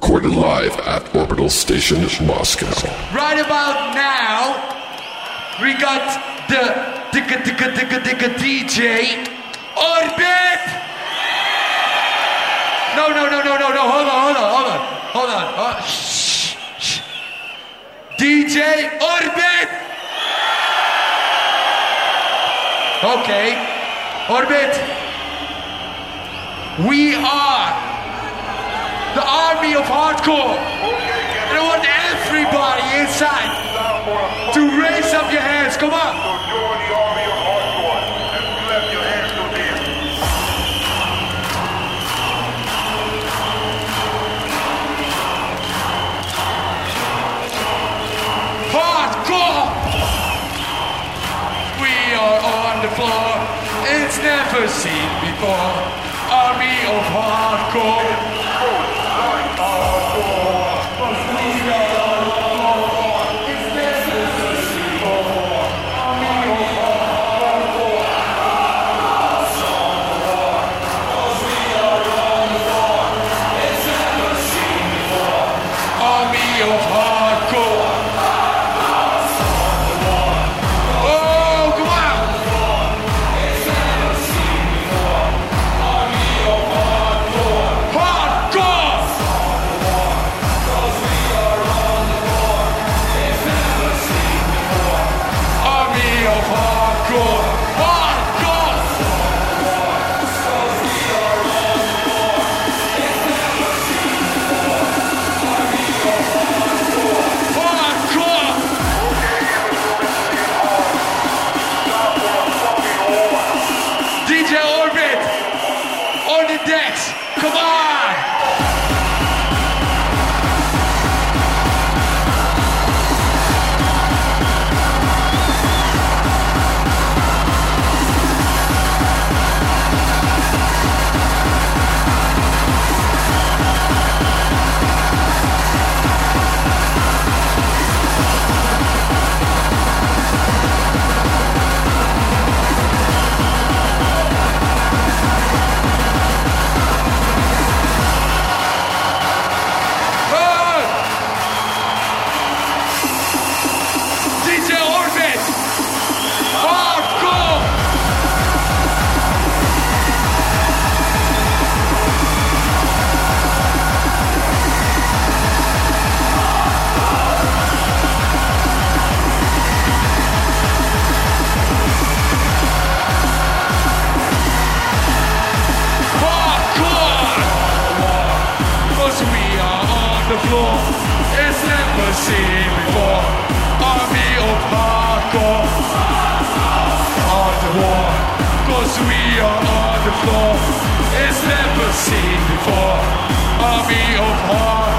Recorded live at Orbital Station, Moscow. Right about now, we got the digga digga digga digga DJ Orbit. No, no, no, no, no, no. Hold on, hold on, hold on, hold on. Uh, shh, shh. DJ Orbit. Okay, Orbit. We are the army of hardcore. And I want everybody inside to raise up your hands. Come on. The army of hardcore. We are on the floor. It's never seen before. Army of hardcore.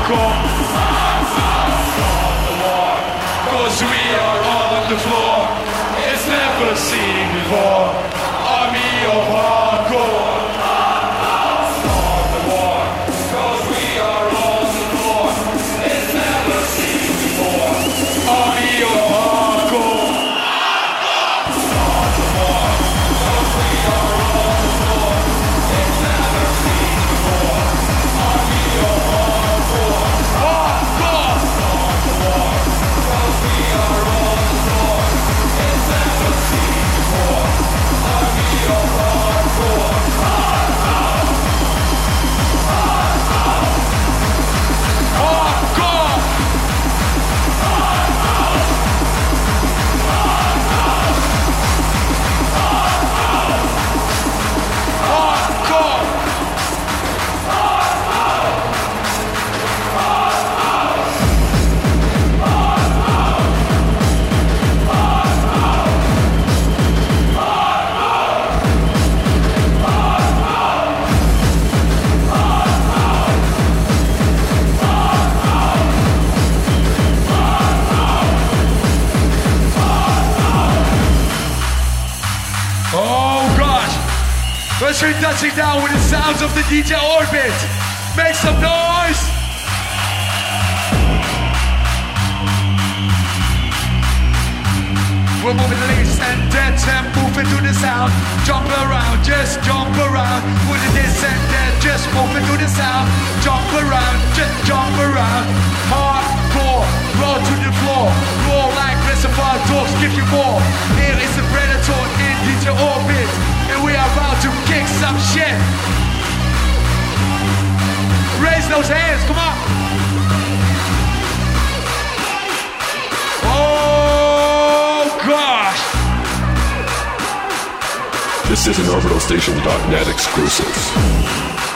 Hardcore. touching down with the sounds of the DJ Orbit. Make some noise! We're moving loose and dead and moving to the sound. Jump around, just jump around. With the this and that, just moving to the sound. Jump around, just jump around. Hardcore, roll to the floor. Roar like reservoir dogs, give you more. Here is the predator in DJ Orbit and we are about to kick some shit. Raise those hands, come on. Oh gosh. This is an orbitalstation.net exclusive.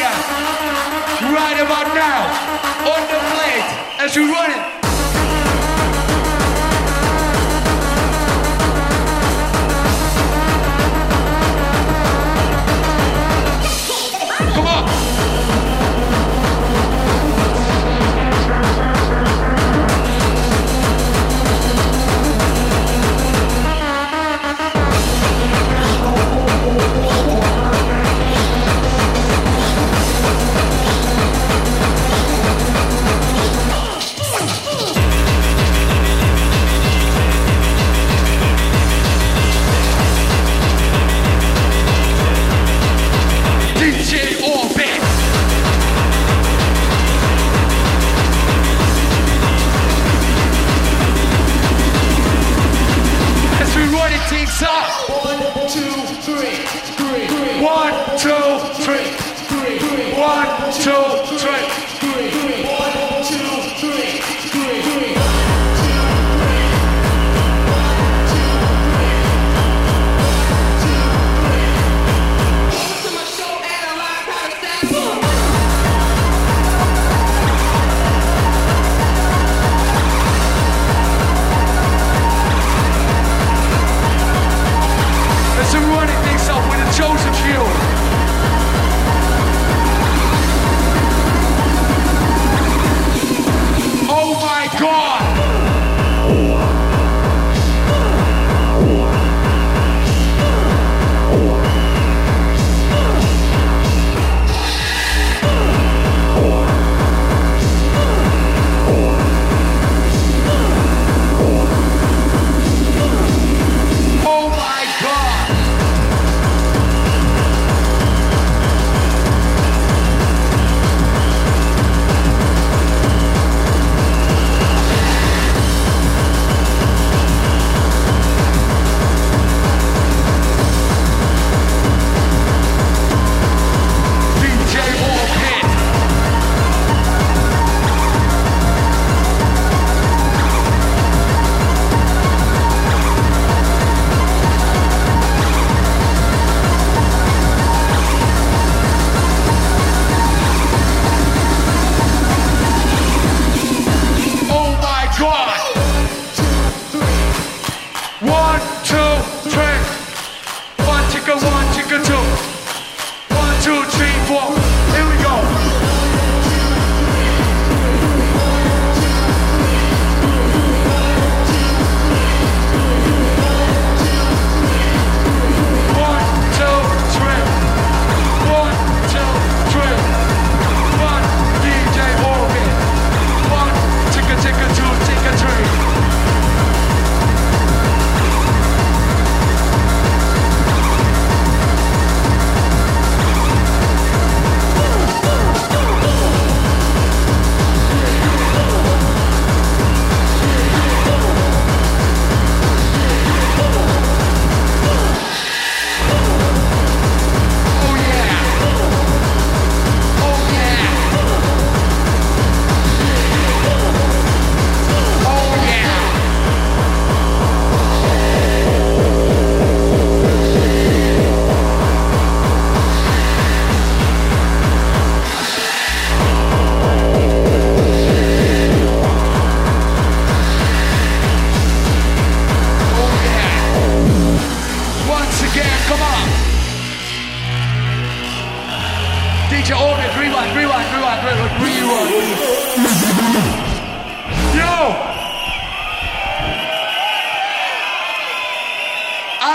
right about now on the plate as we run it.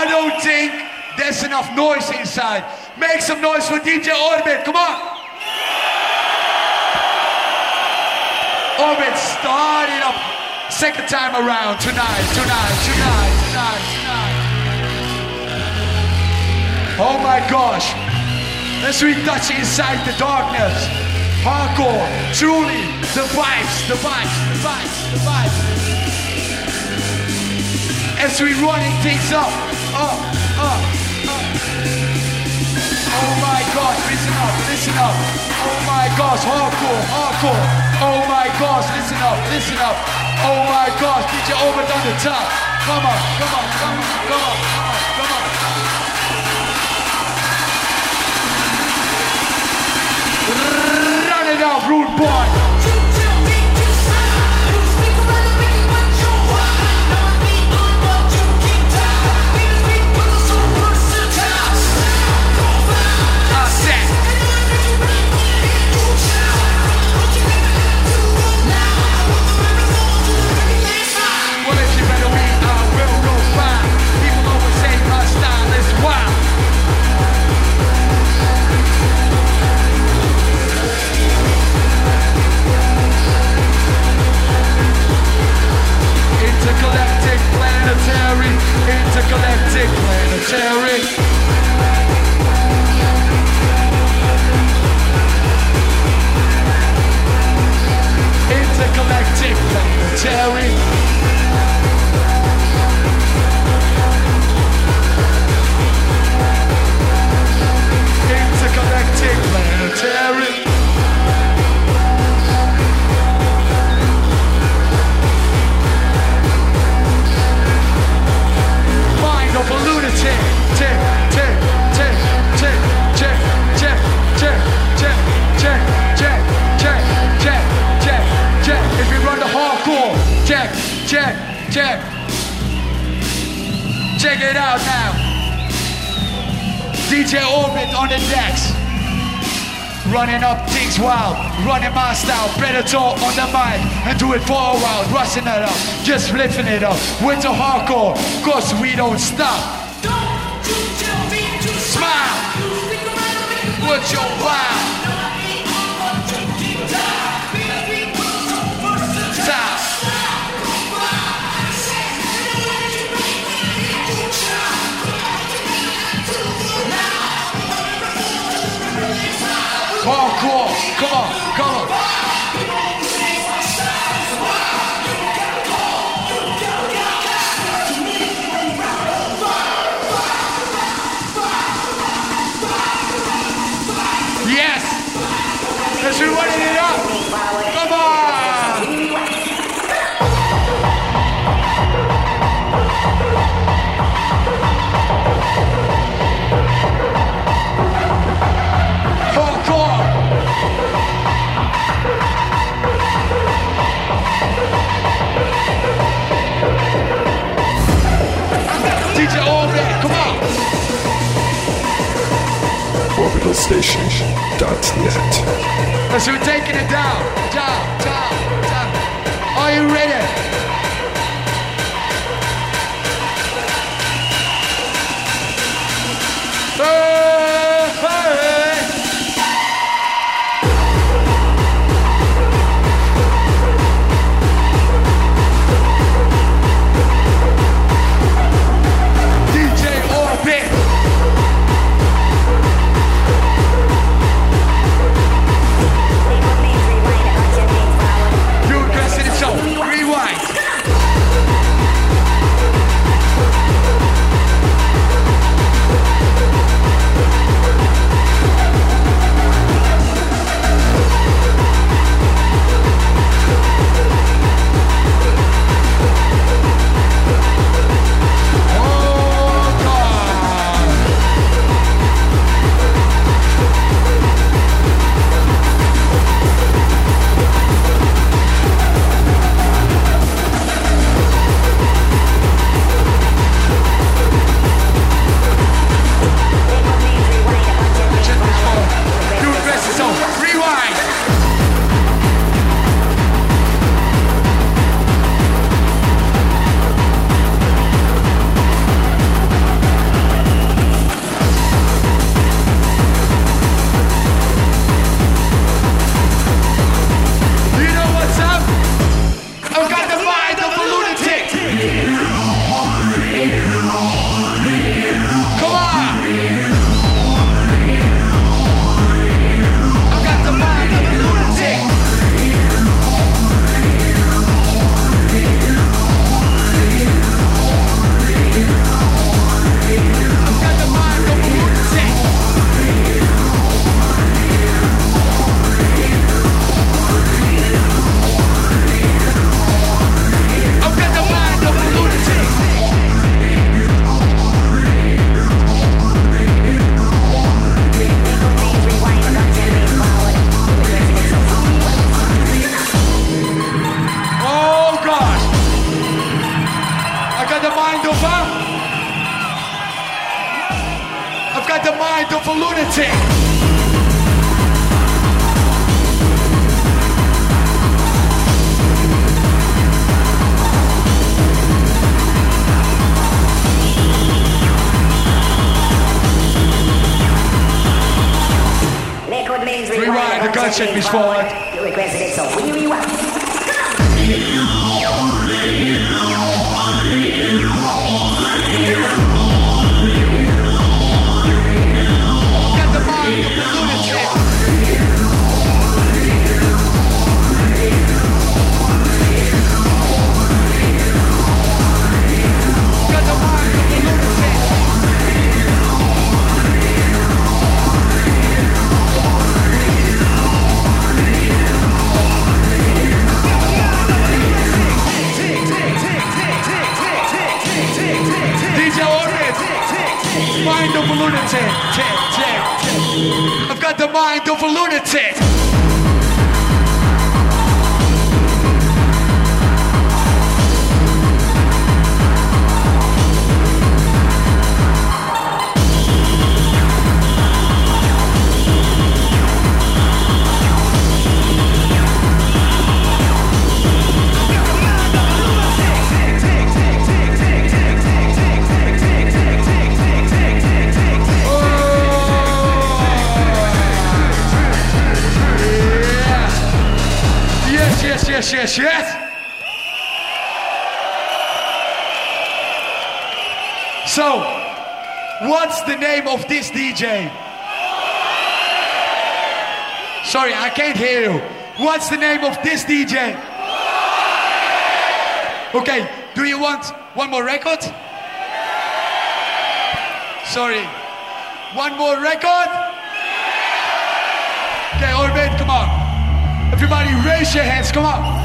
I don't think there's enough noise inside. Make some noise for DJ Orbit, come on! Orbit starting up second time around tonight, tonight, tonight, tonight, tonight. Oh my gosh. As we touch inside the darkness. Hardcore, truly, the vibes, the vibes, the vibes, the vibes. As we running things up, up, up, up. Oh my gosh, listen up, listen up. Oh my gosh, hardcore, hardcore. Oh my gosh, listen up, listen up. Oh my gosh, DJ Orbit on the top. Come on, come on, come on, come on, come on, come on. Run it out, rude boy. DJ Orbit on the decks. Running up things wild, running my style, better talk on the mic and do it for a while, rushing it up, just lifting it up with the hardcore, cause we don't stop. Don't you feel me? Smile, with your wow. Come on, come on. Yes! Be running it up! orbitalstation.net. As we're taking it down, down, down, down. Are you ready? technisch forward. the mind of a lunatic. yes, yes. So, what's the name of this DJ? Sorry, I can't hear you. What's the name of this DJ? Okay, do you want one more record? Sorry. One more record? Okay, all right, come on. Everybody raise your hands, come on.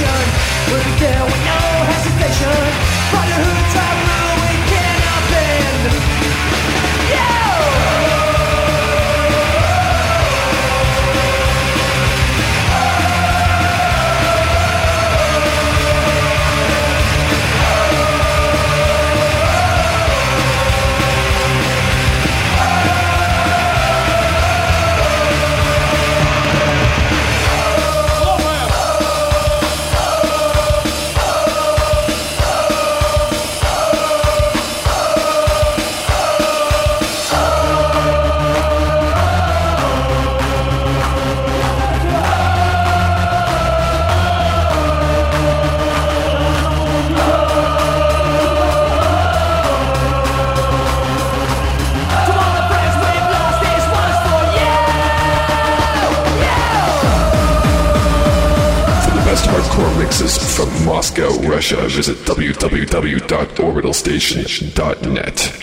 Yeah. show, visit www.orbitalstation.net.